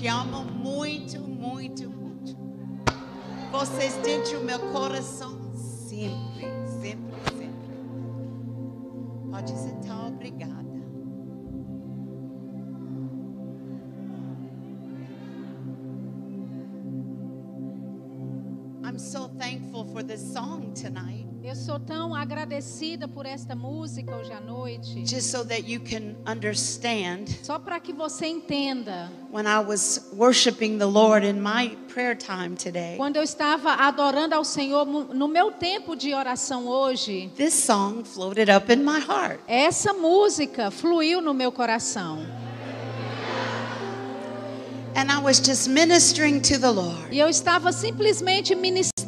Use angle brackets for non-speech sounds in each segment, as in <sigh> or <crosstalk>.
Te amo muito, muito, muito. Vocês dentro do meu coração agradecida por esta música hoje à noite. Just so that you can understand, Só para que você entenda, when I was worshiping the Lord in my prayer time today, quando eu estava adorando ao Senhor no meu tempo de oração hoje, this song floated up in my heart. essa música fluiu no meu coração. And I was just ministering to the Lord. E eu estava simplesmente ministrando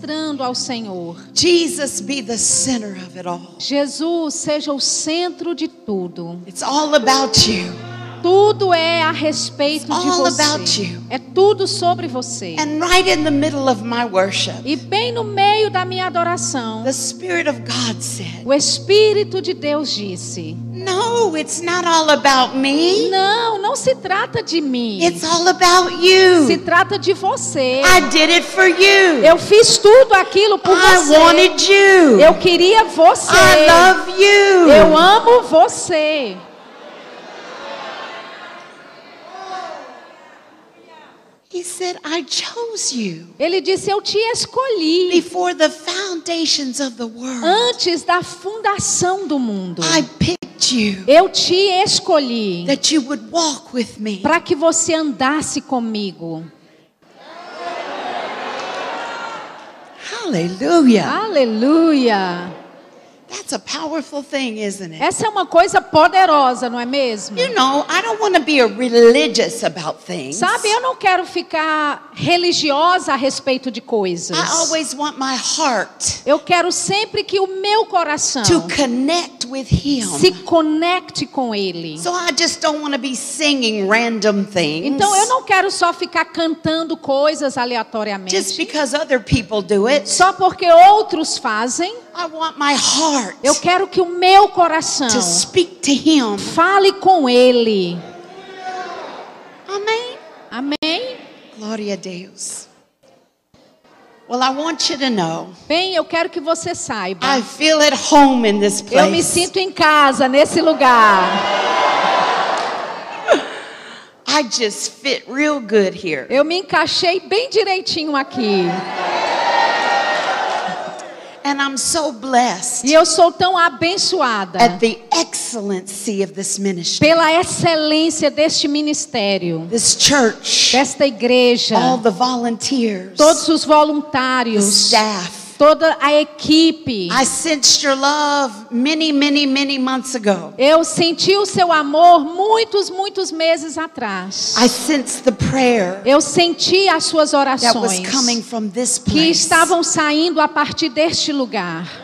ao Senhor. Jesus be the center of it all. Jesus seja o centro de tudo. It's all about you. Tudo é a respeito It's de all você. about you. É tudo sobre você. And right in the middle of my worship, E bem no meio da minha adoração, the Spirit of God said, o Espírito de Deus disse: No, it's not all about me. Não, não se trata de mim. It's all about Se you. trata de você. I did it for you. Eu fiz tudo aquilo por I você. wanted you. Eu queria você. I love you. Eu amo você. He said, I chose you Ele disse: Eu te escolhi before the foundations of the world. antes da fundação do mundo. I picked you Eu te escolhi that you would walk with me. para que você andasse comigo. Hallelujah. Aleluia. That's a powerful thing, isn't it? Essa é uma coisa poderosa, não é mesmo? You know, I don't want to be a religious about things. Sabe, eu não quero ficar religiosa a respeito de coisas. I always want my heart Eu quero sempre que o meu coração to connect with Him. se conecte com Ele. So I just don't want to be singing random things. Então eu não quero só ficar cantando coisas just aleatoriamente. because other people do it. Só porque outros fazem. I want my heart Eu quero que o meu coração to speak to Him. fale com Ele. Amen. Amém? Glória a Deus. Well, I want you to know, Bem, eu quero que você saiba. I feel at home in this Eu me place. sinto em casa nesse lugar. I just fit real good here. Eu me encaixei bem direitinho aqui. And I'm so blessed E eu sou tão abençoada at the excellency of this ministry. pela excelência deste ministério, This church, desta igreja, all the volunteers, todos os the voluntários, staff. Toda a equipe. I sensed your love many, many, many months ago. Eu senti o seu amor muitos, muitos meses atrás. I sensed the prayer Eu senti as suas that was orações coming from this que place. estavam saindo a partir deste lugar.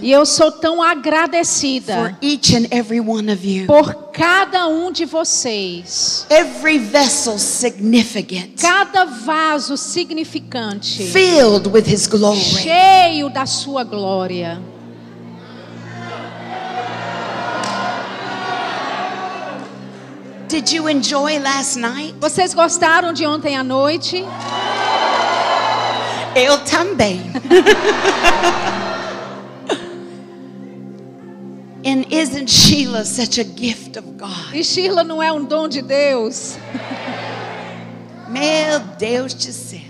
E eu sou tão for agradecida each and every one of you. por cada um de vocês. Every vessel significant, Cada vaso significante, filled with His glory. cheio da sua glória. Did you enjoy last night? Vocês gostaram de ontem à noite? Eu também. And isn't Sheila such a gift of God? E Sheila não é um dom de Deus? Meu Deus do céu.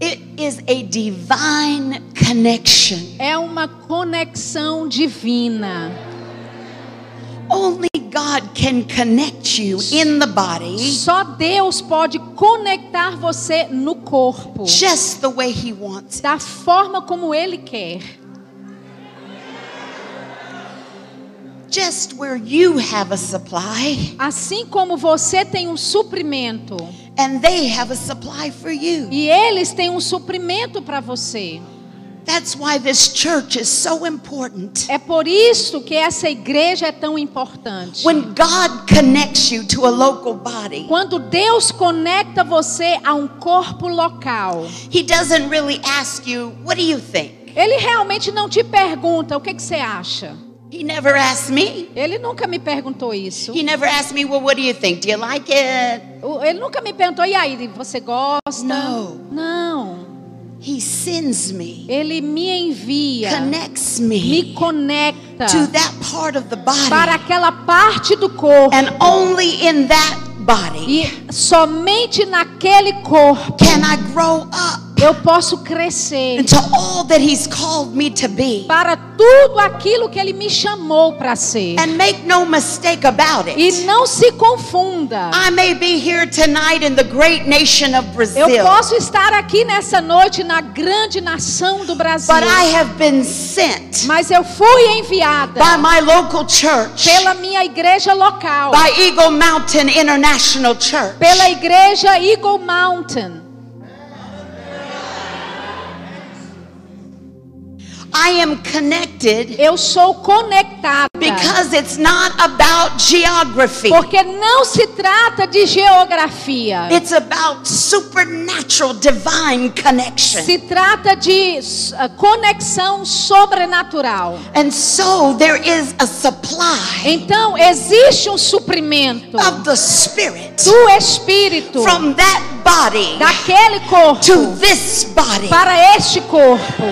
It is a divine connection. É uma conexão divina. Only God can connect you in the body Só Deus pode conectar você no corpo, just the way He wants. da forma como Ele quer. Just where you have a supply Assim como você tem um suprimento and they have a supply for you. e eles têm um suprimento para você. É por isso que essa igreja é tão importante. When God connects you to a local body, Quando Deus conecta você a um corpo local, He doesn't really ask you, What do you think? Ele realmente não te pergunta o que, que você acha. He never asked me. Ele nunca me perguntou isso. He never asked me, well, what do you think? Do you like it? Ele nunca me perguntou, e aí, você gosta? Não. Não. He sends me, Ele me envia, connects me me conecta to that part of the para body. aquela parte do corpo. And only in that body E somente naquele corpo can I grow up eu posso crescer into all that He's called me to be. para tudo aquilo que Ele me chamou para ser. And make no mistake about E it. não se confunda. I may be here tonight in the great nation of Eu posso estar aqui nessa noite na grande nação do Brasil, but I have been sent mas eu fui enviada by my local church, pela minha igreja local, by Eagle Mountain International Church. pela igreja Eagle Mountain. I am connected Eu sou conectada. because it's not about geography. Porque não se trata de geografia. It's about supernatural divine connection. Se trata de uh, conexão sobrenatural. And so there is a supply Então, existe um suprimento of the Spirit do Espírito from that body daquele corpo to this body. para este corpo.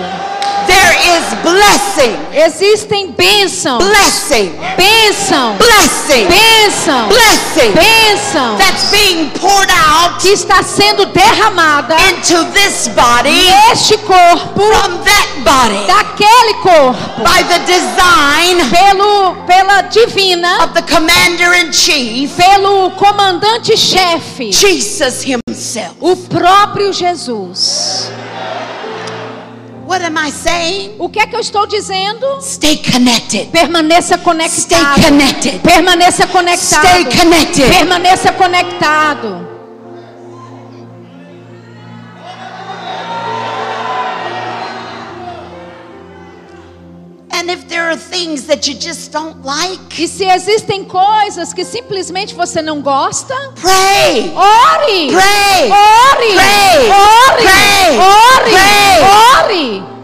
There is blessing, Existem bênçãos, blessing, bênção, blessing, bênção, blessing. Bênção. That's being poured out que está sendo derramada into this body neste corpo from that body. daquele corpo. By the design pelo pela divina of the commander in chief, pelo comandante-chefe, Jesus Himself. o próprio Jesus. What am I saying? O que é que eu estou dizendo? Stay connected. Permaneça Stay conectado. connected. Permaneça conectado. Stay connected. Permaneça conectado. Are things that you just don't like, E se existem coisas que simplesmente você não gosta, pray. ore. Pray. Ore. Pray. Ore. Pray. Ore. Pray. Ore.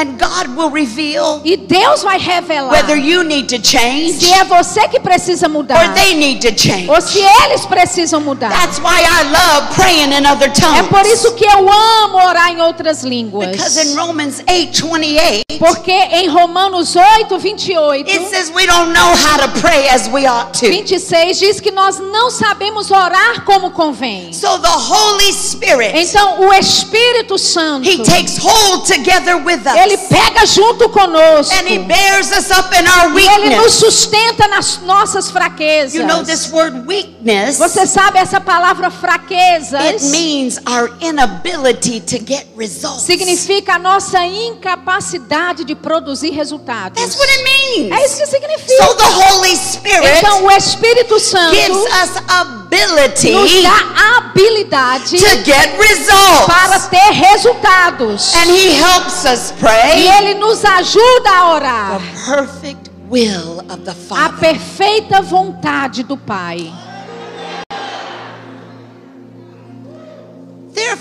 And God will reveal E Deus vai revelar whether you need to change se é você que precisa mudar or they need to change. ou se eles precisam mudar. That's why I love praying in other É tongues. por isso que eu amo orar em outras línguas. Because in Romans 8:28 Porque em Romanos 8, 28, it says we don't know how to pray as we ought to. 26 diz que nós não sabemos orar como convém. So the Holy Spirit Então o Espírito Santo, he takes hold together with ele pega junto conosco. and he bears us up in our E ele nos weakness. sustenta nas nossas fraquezas. You know this word weakness Você sabe essa palavra fraquezas? it means our inability to get results. Significa a nossa incapacidade de produzir resultados. That's what it means. É isso que significa. So the Holy Spirit Então o Espírito Santo gives us ability nos dá a habilidade to get results. para ter resultados. And he helps us E pray ele nos ajuda a orar the perfect will of the a Father. perfeita vontade do Pai.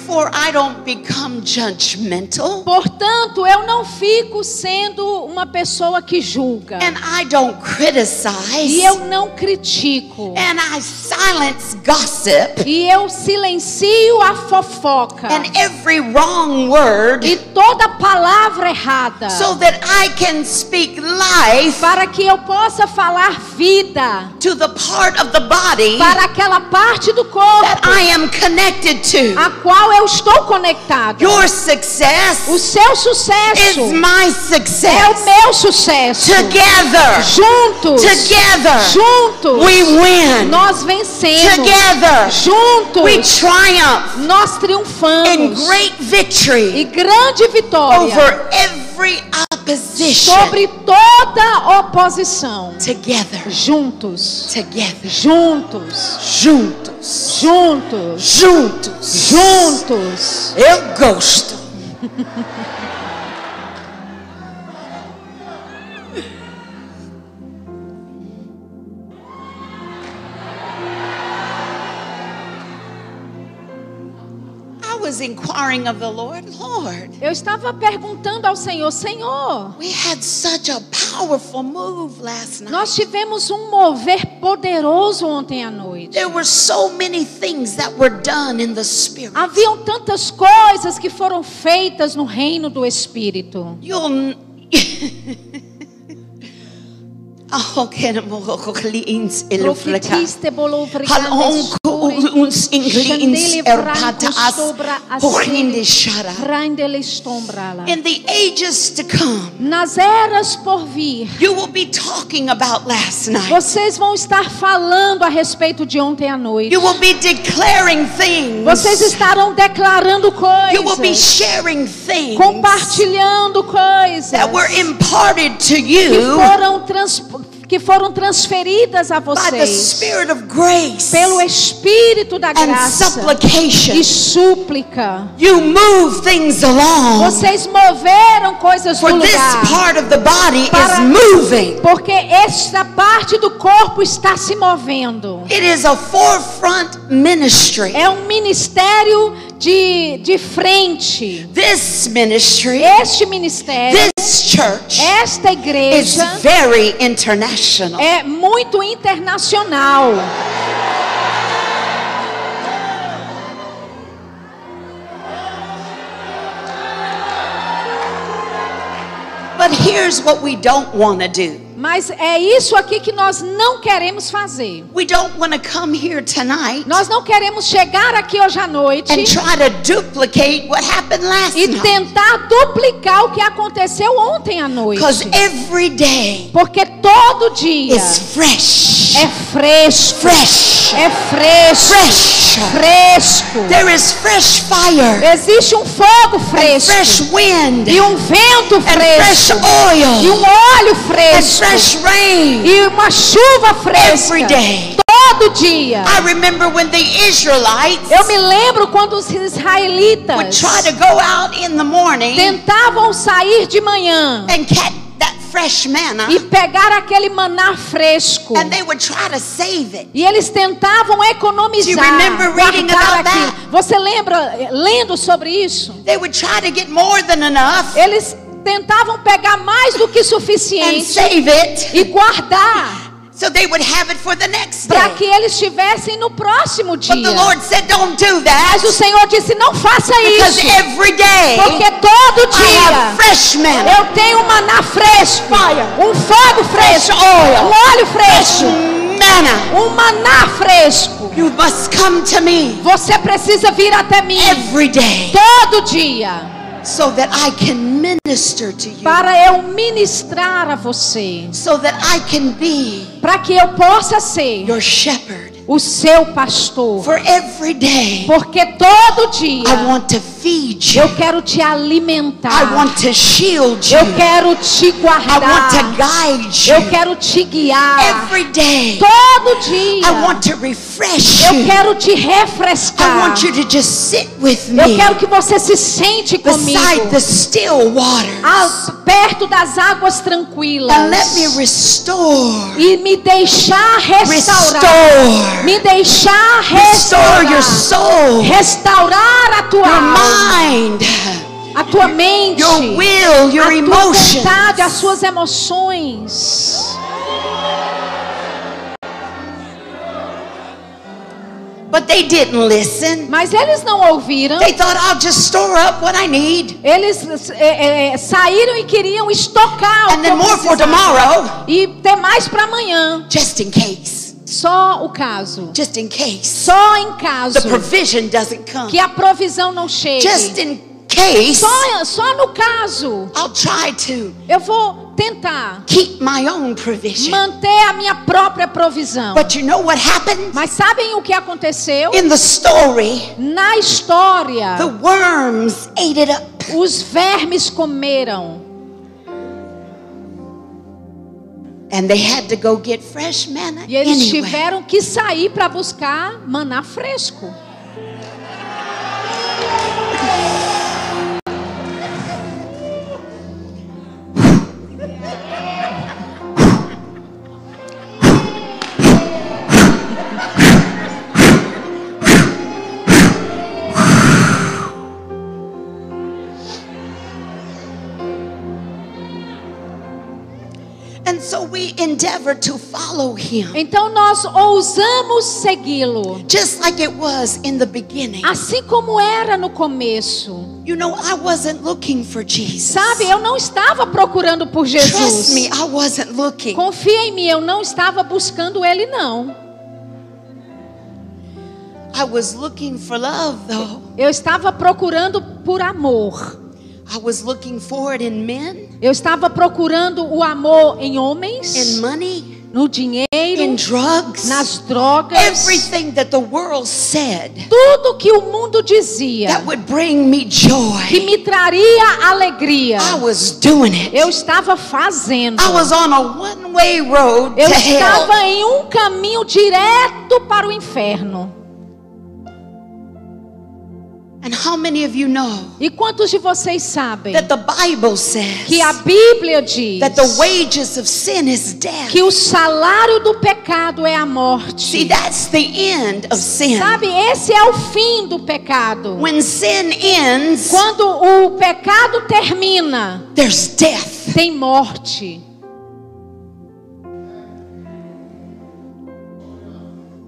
Therefore, I don't become judgmental Portanto, eu não fico sendo uma pessoa que julga. and I don't criticize E eu não critico. and I silence gossip E eu silencio a fofoca. and every wrong word E toda palavra errada. so that I can speak life Para que eu possa falar vida. to the part of the body Para aquela parte do that corpo. I am connected to. A qual eu estou conectado. Your success O seu is sucesso my é o success. meu sucesso. Together, Juntos. together, Juntos. we win. Nós vencemos. Together, Juntos. we triumph Nós in triunfamos. great E victory grande vitória over every. Sobre toda oposição. Together, Juntos. together, Juntos. juntos, Juntos. juntos. Juntos. Eu gosto. <laughs> was inquiring of the Lord, Lord, Eu estava perguntando ao Senhor, Senhor, we had such a powerful move last night. nós tivemos um mover poderoso ontem à noite. There were so many things that were done in the Spirit. Haviam tantas coisas que foram feitas no reino do Espírito. You'll. <laughs> Oh, que ins iluflaka. Profetiste Hal onku uns inglins erpatas horrinde shara. In the ages to come, Nas eras por vir, you will be talking about last night. vocês vão estar falando a respeito de ontem à noite. You will be declaring things. Vocês estarão declarando You will be coisas, sharing things compartilhando coisas that were imparted to que you foram, trans, que foram transferidas a vocês Spirit of grace pelo Espírito da graça e súplica. You move things along. Vocês moveram coisas For do lugar. part of the body is Para- moving. Porque esta parte do corpo está se movendo. It is a forefront ministry. É um ministério de, de frente. This ministry, Este ministério, this church, esta is very international. é muito internacional. But here's what we don't want to do. Mas é isso aqui que nós não queremos fazer. We don't want to come here tonight Nós não queremos chegar aqui hoje à noite and try to duplicate what happened last e night. tentar duplicar o que aconteceu ontem à noite. Because every day Porque todo dia is fresh. é fresco. Fresh. É fresco. Fresh. Fresco. There is fresh fire. Existe um fogo And fresco. fresh wind. E um vento And fresh fresco. oil. E um óleo And fresco. Fresh rain. E uma chuva fresca. Every day. Todo dia. I remember when the Israelites Eu me lembro quando os would israelitas try to go out in the morning tentavam sair de manhã and catch that fresh manna e pegar aquele maná fresco. and they would try to save it. E eles tentavam economizar, Do you remember reading guardar about aquilo. that? Você lembra eh, lendo sobre isso? They would try to get more than enough Eles tentavam pegar mais do que suficiente save it. e guardar so they would have it for the next para que eles tivessem no próximo But the dia. Lord said, Don't do that. Mas o Senhor disse: não faça isso, every day porque todo dia eu tenho um maná fresco, um fogo fresco, um óleo fresco, um maná fresco. You must come to me. Você precisa vir até mim every day. todo dia so that I can minister to you, para eu ministrar a você, so that I can be para que eu possa ser your shepherd. o seu pastor. For every day, Porque todo dia I want to feed you. eu quero te alimentar. I want to shield you. Eu quero te I want to guardar. guide Eu you. quero te guiar. Every day, Todo dia. I want to refresh Eu you. quero te I refrescar. want you to just sit with Eu me quero que você se sente beside comigo. the still waters a- perto das águas tranquilas. and let me restore, E me deixar restaurar. restore, Me deixar restore your restaurar. soul, Restaurar a tua alma, mind, a tua mente, your will, your a tua emotions. vontade, as suas emoções. But they didn't listen. Mas eles não ouviram. They thought I'll just store up what I need Eles é, é, saíram e queriam estocar o que then eu more for precisava. tomorrow, e ter mais para amanhã. just in case. Só o caso. Just in case Só em caso the provision doesn't come. que a provisão não chegue. Just in case, Só, só no caso. I'll try to Eu vou tentar keep my own provision. manter a minha própria provisão. But you know what happened? Mas sabem o que aconteceu? In the story, Na história, the worms ate it up. os vermes comeram. E eles tiveram que sair para buscar maná fresco. Endeavor to follow him. Então nós ousamos segui-lo, Just like it was in the beginning. assim como era no começo. You know, I wasn't looking for Jesus. Sabe, eu não estava procurando por Trust Jesus. me, I wasn't looking. Confia em mim, eu não estava buscando ele não. I was looking for love, though. Eu estava procurando por amor. Eu estava procurando o amor em in homens, money, no in dinheiro, drugs, nas drogas, everything that the world said tudo que o mundo dizia that would bring me que joy. me traria alegria. I was doing it. Eu estava fazendo. I was on a one-way road Eu to hell. estava em um caminho direto para o inferno. E quantos de vocês sabem that the Bible says que a Bíblia diz that the wages of sin is death? que o salário do pecado é a morte? See, that's the end of sin. Sabe, esse é o fim do pecado. When sin ends, Quando o pecado termina, there's death. tem morte.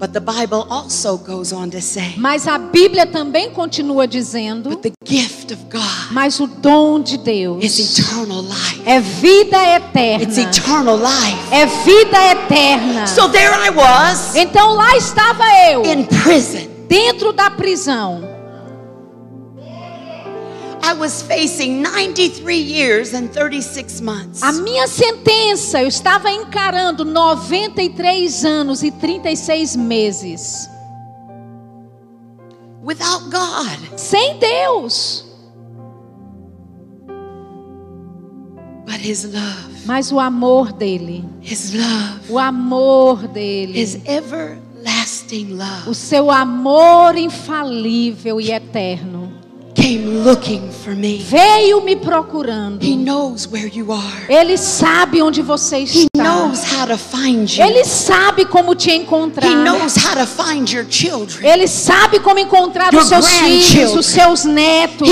But the Bible also goes on to say, Mas a Bíblia também continua dizendo: but the gift of God mas o dom de is Deus eternal life. é vida It's eterna. eternal life. É vida eterna. So there I was Então lá estava eu, in prison. dentro da prisão. I was facing 93 years and 36 months. A minha sentença, eu estava encarando 93 anos e 36 meses. Without God. Sem Deus. But His love, Mas o amor dele, His love, o amor dele, His everlasting love o seu amor infalível e eterno, came looking for me. veio me procurando. He knows where you are. Ele sabe onde você está. Ele sabe como te encontrar. He knows how to find your children. Ele sabe como encontrar os seus filhos, os seus netos.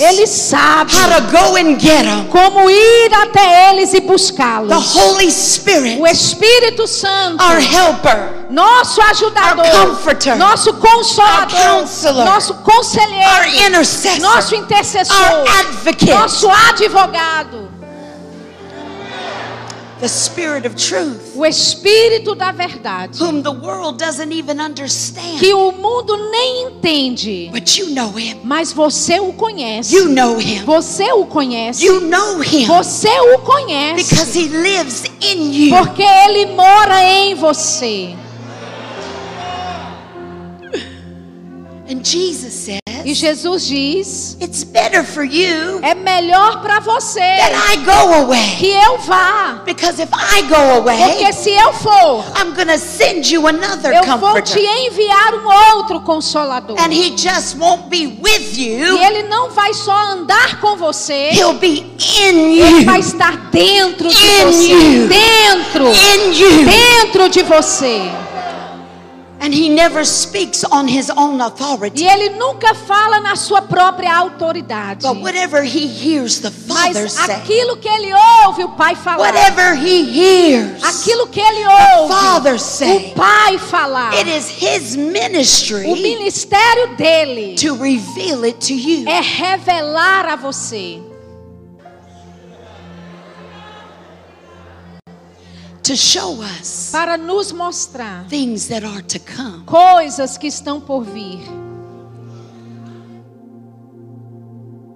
Ele sabe como ir até eles e The buscá-los. Holy Spirit, O Espírito Santo, helper, nosso ajudador, comforter. nosso consolador, nosso conselheiro, nosso intercessor, nosso advogado, the Spirit of truth, o Espírito da verdade, whom the world doesn't even understand. que o mundo nem entende, But you know Him. mas você o conhece. You know Him. Você o conhece. You know Him Você o conhece. because He lives in you. Porque ele mora em você. E Jesus diz: It's better for you é melhor para você that I go away. que eu vá. Because if I go Porque away, se eu for, I'm to send you another eu vou te comforter. enviar um outro consolador. And He just won't be with E you, ele não vai só andar com você, He'll be in ele you. vai estar dentro de In você. you. Dentro. In you. Dentro de você. And He never speaks on His own authority. E ele nunca fala na sua própria autoridade. But whatever He hears the Father Mas say, aquilo que ele ouve o Pai falar. whatever He hears, Aquilo que ele ouve Father say, o Pai falar, it is His o ministry ministério dele to reveal it to you. é revelar a você, To show us para nos mostrar things that are to come. coisas que estão por vir.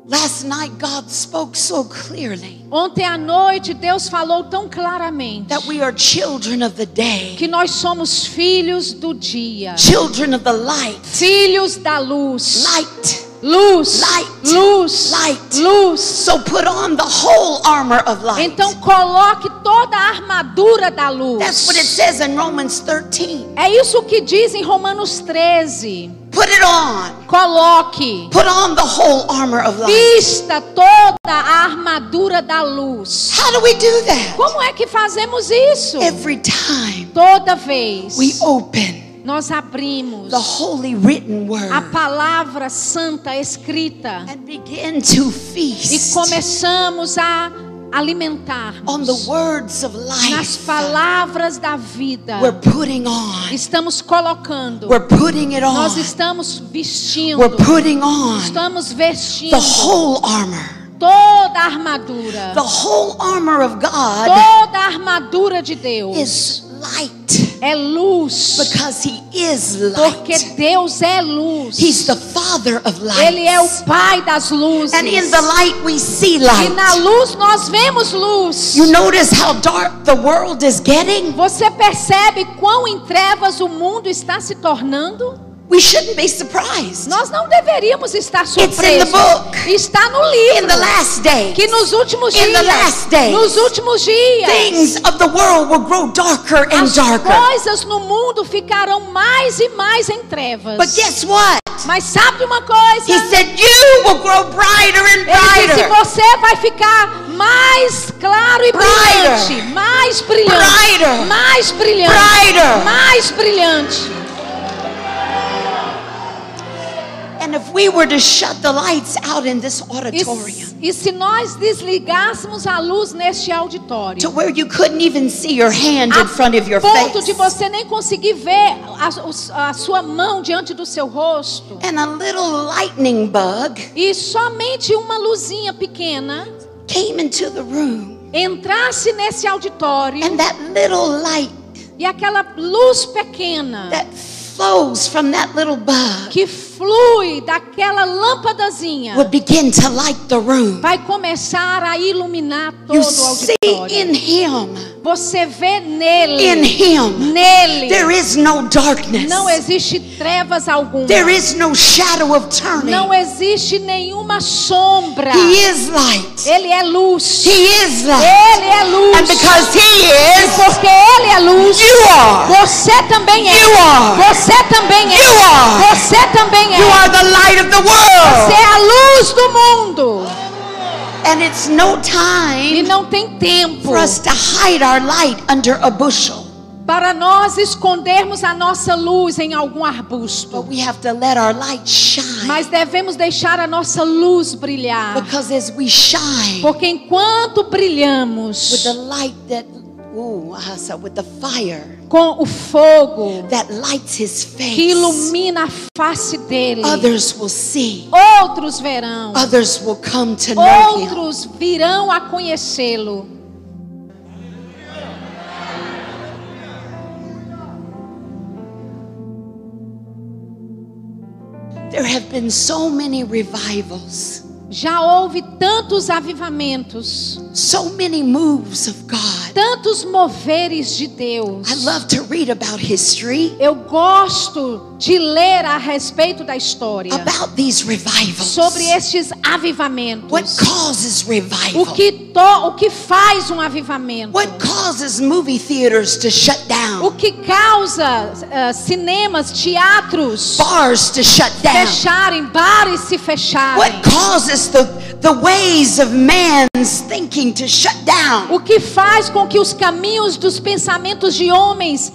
Last night, God spoke so clearly Ontem à noite Deus falou tão claramente that we are children of the day, que nós somos filhos do dia, children of the light. filhos da luz. Light. Luz, Light. luz, Light. luz. So put on the whole armor of light. Então coloque toda a armadura da luz. That's what it says in Romans 13. É isso que diz em Romanos 13. Put it on. Coloque, Put on the whole armor of light. vista toda a armadura da luz. How do we do that? Como é que fazemos isso? Every time Toda vez we open nós abrimos the holy written a palavra santa escrita and begin to e começamos a alimentar on the words of nas palavras da vida. We're putting on. Estamos colocando. We're putting it Nós estamos vestindo. We're putting on Estamos vestindo the whole armor. toda a armadura. The whole armor of God Toda a armadura de Deus is light é luz. because He is Porque light. Deus é luz. He's the Father of Ele é o light. Pai das luzes. And in the light we see E na light. luz nós vemos luz. You notice how dark the world is getting? Você percebe quão em trevas o mundo está se tornando? We shouldn't be surprised. Nós não deveríamos estar in the surpresos. Está no In livro. the last days, que nos últimos In the dias, last days, nos últimos dias, things of the world will grow darker and as darker. coisas no mundo ficarão mais e mais em trevas. But guess what? Mas sabe uma coisa? He said, You will grow brighter and Ele disse: brighter. você vai ficar mais claro e Brighter. brilhante, mais brilhante, Brighter. mais brilhante, Brighter. mais brilhante. E, e se nós desligássemos a luz neste auditório, to where you couldn't even see your hand in front of your ponto face, de você nem conseguir ver a, a sua mão diante do seu rosto, and a little lightning bug e somente uma luzinha pequena came into the room, entrasse nesse auditório and that little light e aquela luz pequena that flows from that little bug que flui daquela lâmpadazinha would begin to light the room. vai começar a iluminar todo You o see auditório. in Him, Você vê in nele, Him, nele there is no darkness. não existe trevas alguma. There is no shadow of turning. Não existe nenhuma sombra. He is light. Ele é luz. He is light. Ele é And luz. because He E is, porque Ele é luz, you are. você também é. You are. Você também é. You are. Você também é. You are the light of the Você world. é a luz do mundo. And it's no E time não tem tempo for us to hide our light under a bushel. para nós escondermos a nossa luz em algum arbusto. But we have to let our light shine. Mas devemos deixar a nossa luz brilhar. Because as we shine Porque enquanto with brilhamos the light that, ooh, with the fire com o fogo that lights His que face, ilumina a face dele, others will see. outros verão, Others will come to know Him. outros virão a conhecê-lo. There have been so many revivals, Já houve tantos avivamentos, so many moves of God. tantos moveres de Deus. I love to read about history, Eu gosto de ler a respeito da história about these revivals. sobre estes avivamentos. What causes revival? O que, to, o que faz um avivamento? What causes movie theaters to shut O down? que causa ah, cinemas, teatros Bars to shut down? fecharem, bares se fecharem? What causes the, the ways of man's thinking to shut down O que faz com que os caminhos dos pensamentos de homens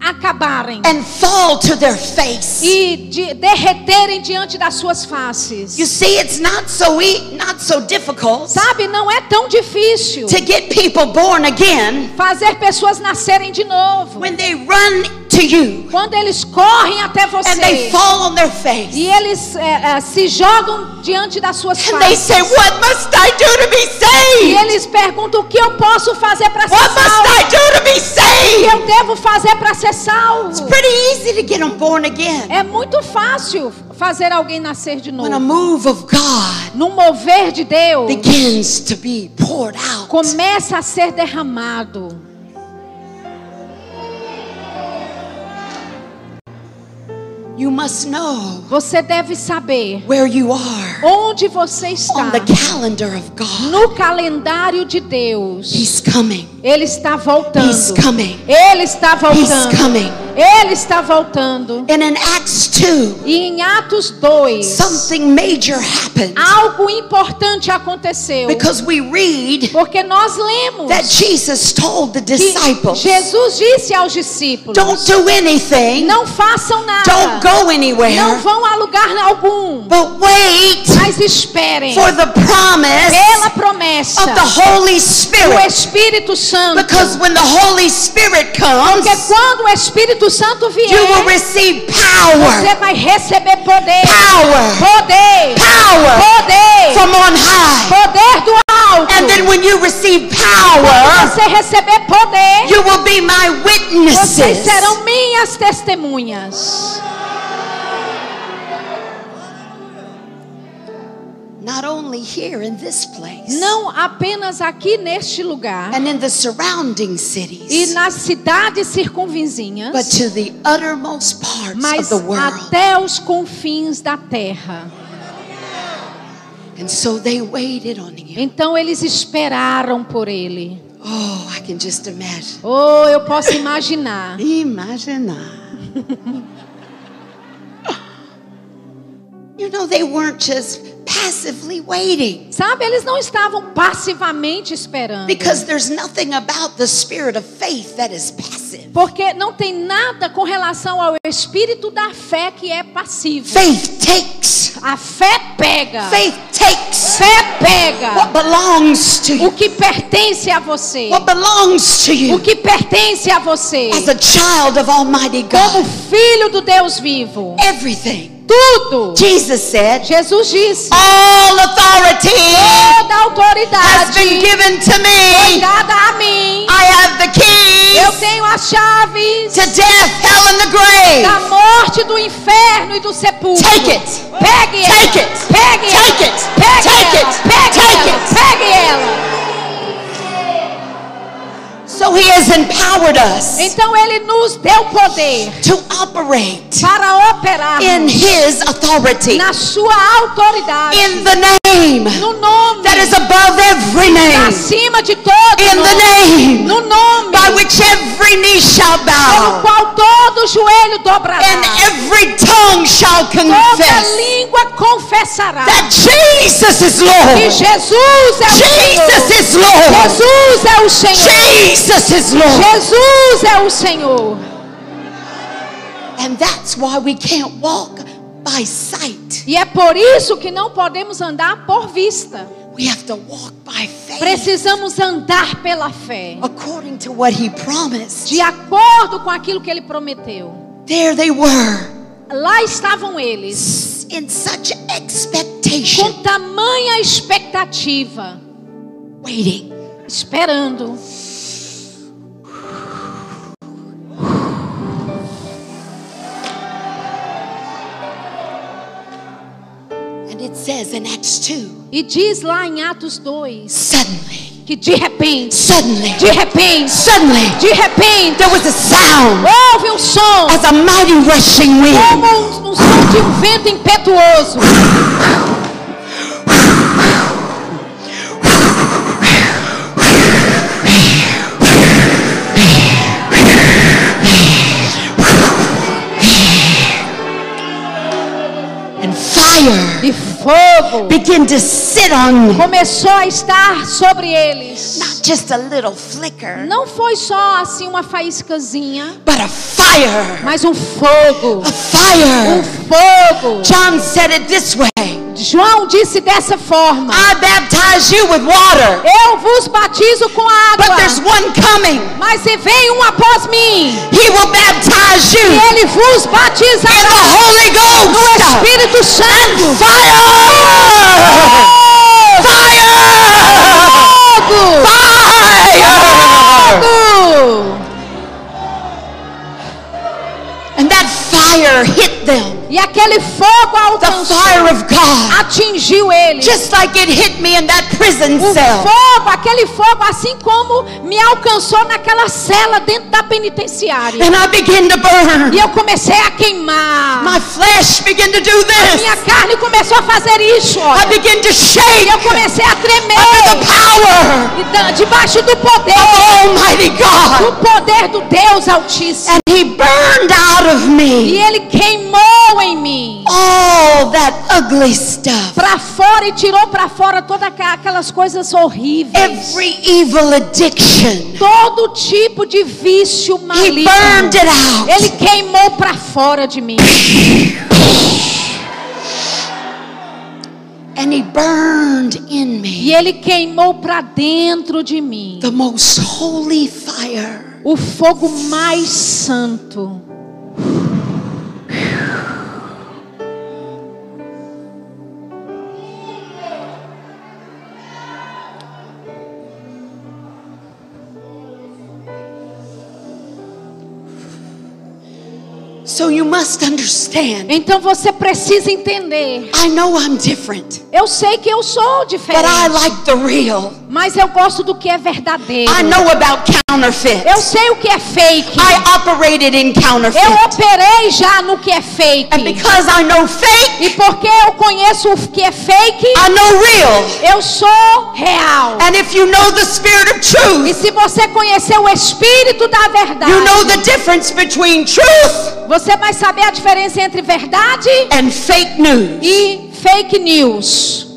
acabarem and fall to their face? e de, derreterem diante das suas faces? You see, it's not so e- not so difficult Sabe, não é tão difícil to get people born again fazer pessoas nascerem de novo. when they run to you Quando eles correm até and they você fall on their face e eles eh, eh, se jogam diante das suas and they faces. say, "What must I do to be E saved? eles perguntam o que eu posso fazer para ser What must salvo? I do to be O que saved?" eu devo fazer para ser salvo? Pretty easy to get them born again. É muito fácil fazer alguém nascer de When a novo. move of God Num mover de Deus, begins to be poured out. começa a ser derramado. Você deve saber where you are onde você está on the calendar of God. no calendário de Deus. He's. Ele está voltando. He's coming. Ele está He's voltando. coming. Ele está voltando. And in Acts 2, E em Atos 2, something major happened algo importante aconteceu. because we read Porque nós lemos that Jesus told the que disciples, Jesus disse aos discípulos: Don't do anything, Não façam nada. don't go Não anywhere, vão a lugar algum. but wait Mas esperem for the promise pela promessa of the Holy do Spirit. Espírito Santo. Because when the Holy Spirit comes, Porque quando o Espírito Santo vier, you will receive power, você vai receber poder. power, Poder. power Poder. from on high. Poder do alto. And then when you receive Quando power, você receber poder, you will be my vocês witnesses. serão minhas testemunhas. Not only here in this place, Não apenas aqui neste lugar and in the surrounding e cities, nas cidades circunvizinhas, but to the uttermost parts of mas the world. até os confins da terra. And so they waited on him. Então eles esperaram por ele. Oh, I can just imagine. Oh, eu posso imaginar. <laughs> Imaginar. <laughs> you know, they weren't just passively waiting. Sabe, eles não estavam passivamente esperando. Because there's nothing about the spirit of faith that is passive. Porque não tem nada com relação ao espírito da fé que é passivo. Faith takes. A fé pega. Faith takes Fé pega. what belongs to O you. que pertence a você. What belongs to O you que pertence a você. as a child of Almighty Como God. filho do Deus vivo. Everything. Tudo. Jesus said, Jesus disse: All authority toda has autoridade been given to foi me. dada a mim. I have the Eu keys tenho as chaves to death, hell, and the grave. da morte, do inferno e do sepulcro. Take it. Pegue ela. Take it. Pegue Take ela. it. Pegue Take ela. it. Pegue Take ela. it. Pegue ela. So he has empowered us Então ele nos deu poder to operate para operar in his authority, na sua autoridade, in the name no nome that is above every name, acima de todo in the nome, name no nome by which every knee shall pelo bow qual todo joelho dobrará, and every tongue shall toda confess língua confessará that Jesus is que Lord. Jesus é o Jesus Senhor. is Lord. Jesus é o Senhor. Jesus is Lord. Jesus é o Senhor. And that's why we can't walk by sight. E é por isso que não podemos andar por vista. We have to walk by faith Precisamos andar pela fé, according to what he promised. de acordo com aquilo que ele prometeu. There they were Lá estavam eles, in such com expectation, tamanha expectativa, waiting. esperando. Says in Acts 2 E diz lá em Atos 2 suddenly, que de repente, suddenly, de repente, suddenly, de repente, there was a sound houve um som as a mighty rushing wind. como um, um som de um vento impetuoso. Fogo began to sit on começou a estar sobre eles. Not just a little flicker, Não foi só assim uma faíscazinha, but a fire. mas um fogo. A Um fire. fogo. John said it this way João disse dessa forma: I baptize you with water, Eu vos batizo com but there's água, one coming. mas se vem um após mim, He will baptize e you ele vos in batizará the Holy no Ghost. Espírito Santo. Fire! Fire! E aquele fogo The alcançou fire of God atingiu ele. just like it hit me in that prison O cell. fogo, aquele fogo, assim como me alcançou naquela cela dentro da penitenciária. And I began to burn. E eu comecei a queimar. My flesh began to do this. Minha carne começou a fazer isso. I Olha. began to E shake eu comecei a under the tremer. power E Debaixo do of poder. Almighty God. Do poder do Deus Altíssimo. And He burned out of E me ele queimou em mim. all that ugly stuff. Pra fora e tirou pra fora todas aquelas coisas horríveis. Every evil addiction. Todo tipo de vício He maligno. burned it out. Ele queimou pra fora de mim. And He burned in E me ele queimou pra dentro de mim. the most holy fire. O fogo mais santo. So you must understand. Então você precisa entender. I know I'm different, Eu sei que eu sou but diferente, I like the real. mas eu gosto do que é verdadeiro. I know about counterfeit. Eu sei o que é fake. I operated in Eu counterfeit. operei já no que é fake. And because I know fake, E porque eu conheço o que é fake, I know real. eu sou real. And if you know the spirit of E truth, se você conhecer o espírito da verdade, you know the difference between truth você vai saber a diferença entre verdade and fake news. e fake news.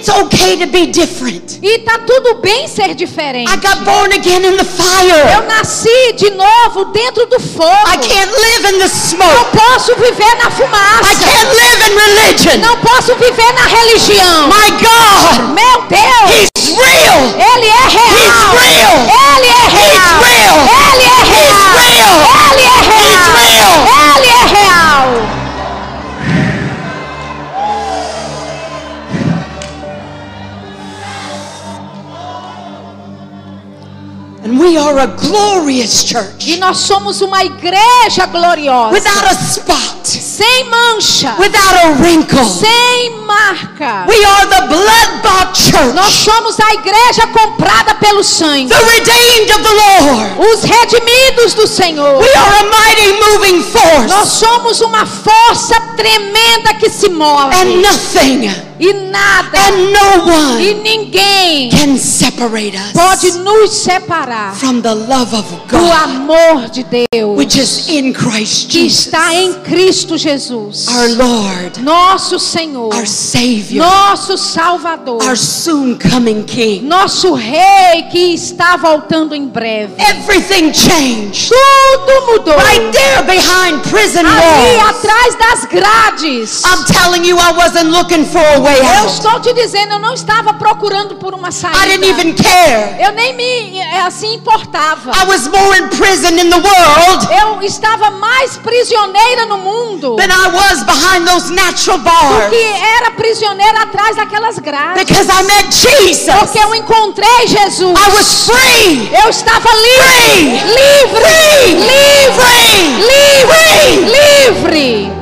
It's okay to be different. E tá tudo bem ser diferente. I got born again in the Eu fire. nasci de novo dentro do fogo. I can't live in the Não smoke. posso viver na I fumaça. can't live in religion. Não posso viver na religião. My God, Meu Deus, He's real. Ele é real. He's real. Ele é real. real. Ele é real. We are a glorious church E nós somos uma igreja gloriosa. without a spot, Sem mancha. without a wrinkle. Sem marca. We are the blood bought Nós church, somos a igreja comprada pelo sangue. the redeemed of the Lord. Os redimidos do Senhor. We are a mighty moving Nós force, somos uma força tremenda que se move. and nothing E nada and no e one ninguém can separate us pode nos separar from the love of do God, amor de Deus which is in Christ que Jesus, está em Cristo Jesus. our Lord, Nosso Senhor, our Savior, nosso Salvador, our soon coming King. nosso Rei que está voltando em breve. Everything changed Tudo mudou. right there behind prison Ali walls. atrás das grades. I'm telling you, I wasn't looking for a way Eu out. estou te dizendo, eu não estava procurando por uma I saída. didn't even care. Eu nem me é, assim importava. I was more in prison in the world Eu estava mais prisioneira no mundo than I was behind those natural do bars que era prisioneira atrás daquelas grades. because I met Jesus. Porque eu encontrei Jesus. I was free. Eu estava livre. Free. Livre. Free. Livre. Free. Livre. Livre.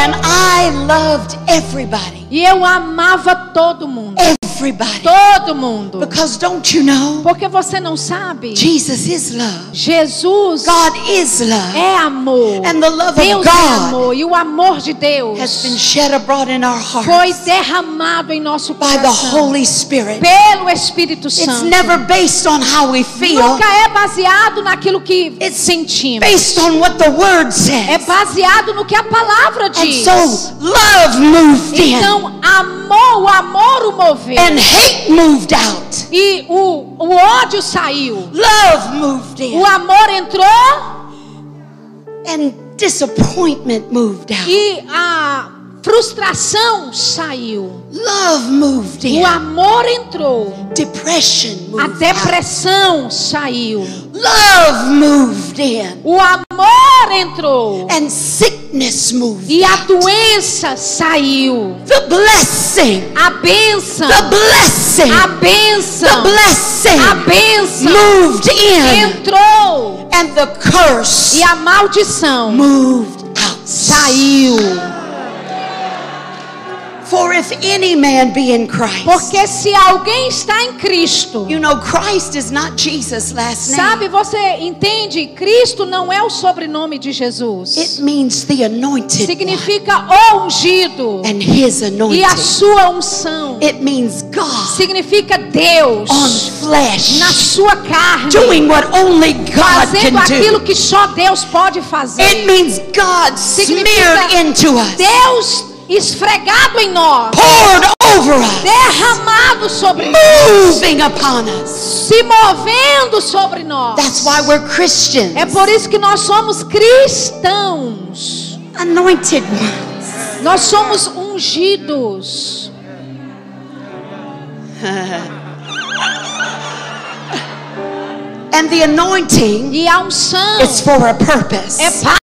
And I loved everybody. E eu amava todo mundo. Everybody. Todo mundo. Because don't you know? Porque você não sabe? Jesus is love. Jesus God is love. é amor. And the love of Deus é God amor. E o amor de Deus has been shed abroad in our foi hearts derramado em nosso by the coração Holy Spirit. pelo Espírito It's Santo. never based on how we feel. Nunca é baseado naquilo que It's sentimos. based on what the word É says. baseado no que a palavra And diz. so love moved in Então, amor, o amor o moveu. And hate moved out. E o, o ódio saiu. Love moved in O amor entrou and disappointment moved out. e a frustração saiu. Love moved in. O amor entrou. Depression A moved out. depressão saiu. Love moved in. O amor entrou. And sickness moved. E a doença saiu. The blessing. A bênção. The blessing. A The bênção. blessing A bênção moved in. entrou. And the curse E a maldição moved out. saiu. For if any man be in Christ, Porque se alguém está em Cristo, you know, Christ is not Jesus' last name. sabe, você entende? Cristo não é o sobrenome de Jesus. It means the anointed Significa o ungido and his e anointing. a sua unção. It means God Significa Deus on flesh na sua carne, doing what only God fazendo can aquilo do. que só Deus pode fazer. It means God Significa smeared into us, Deus esfregado em nós, poured over us, derramado sobre nós, moving upon us. se movendo sobre nós. That's why we're Christians, É por isso que nós somos cristãos. anointed ones. Nós somos ungidos. And the anointing E a unção is for a purpose. é para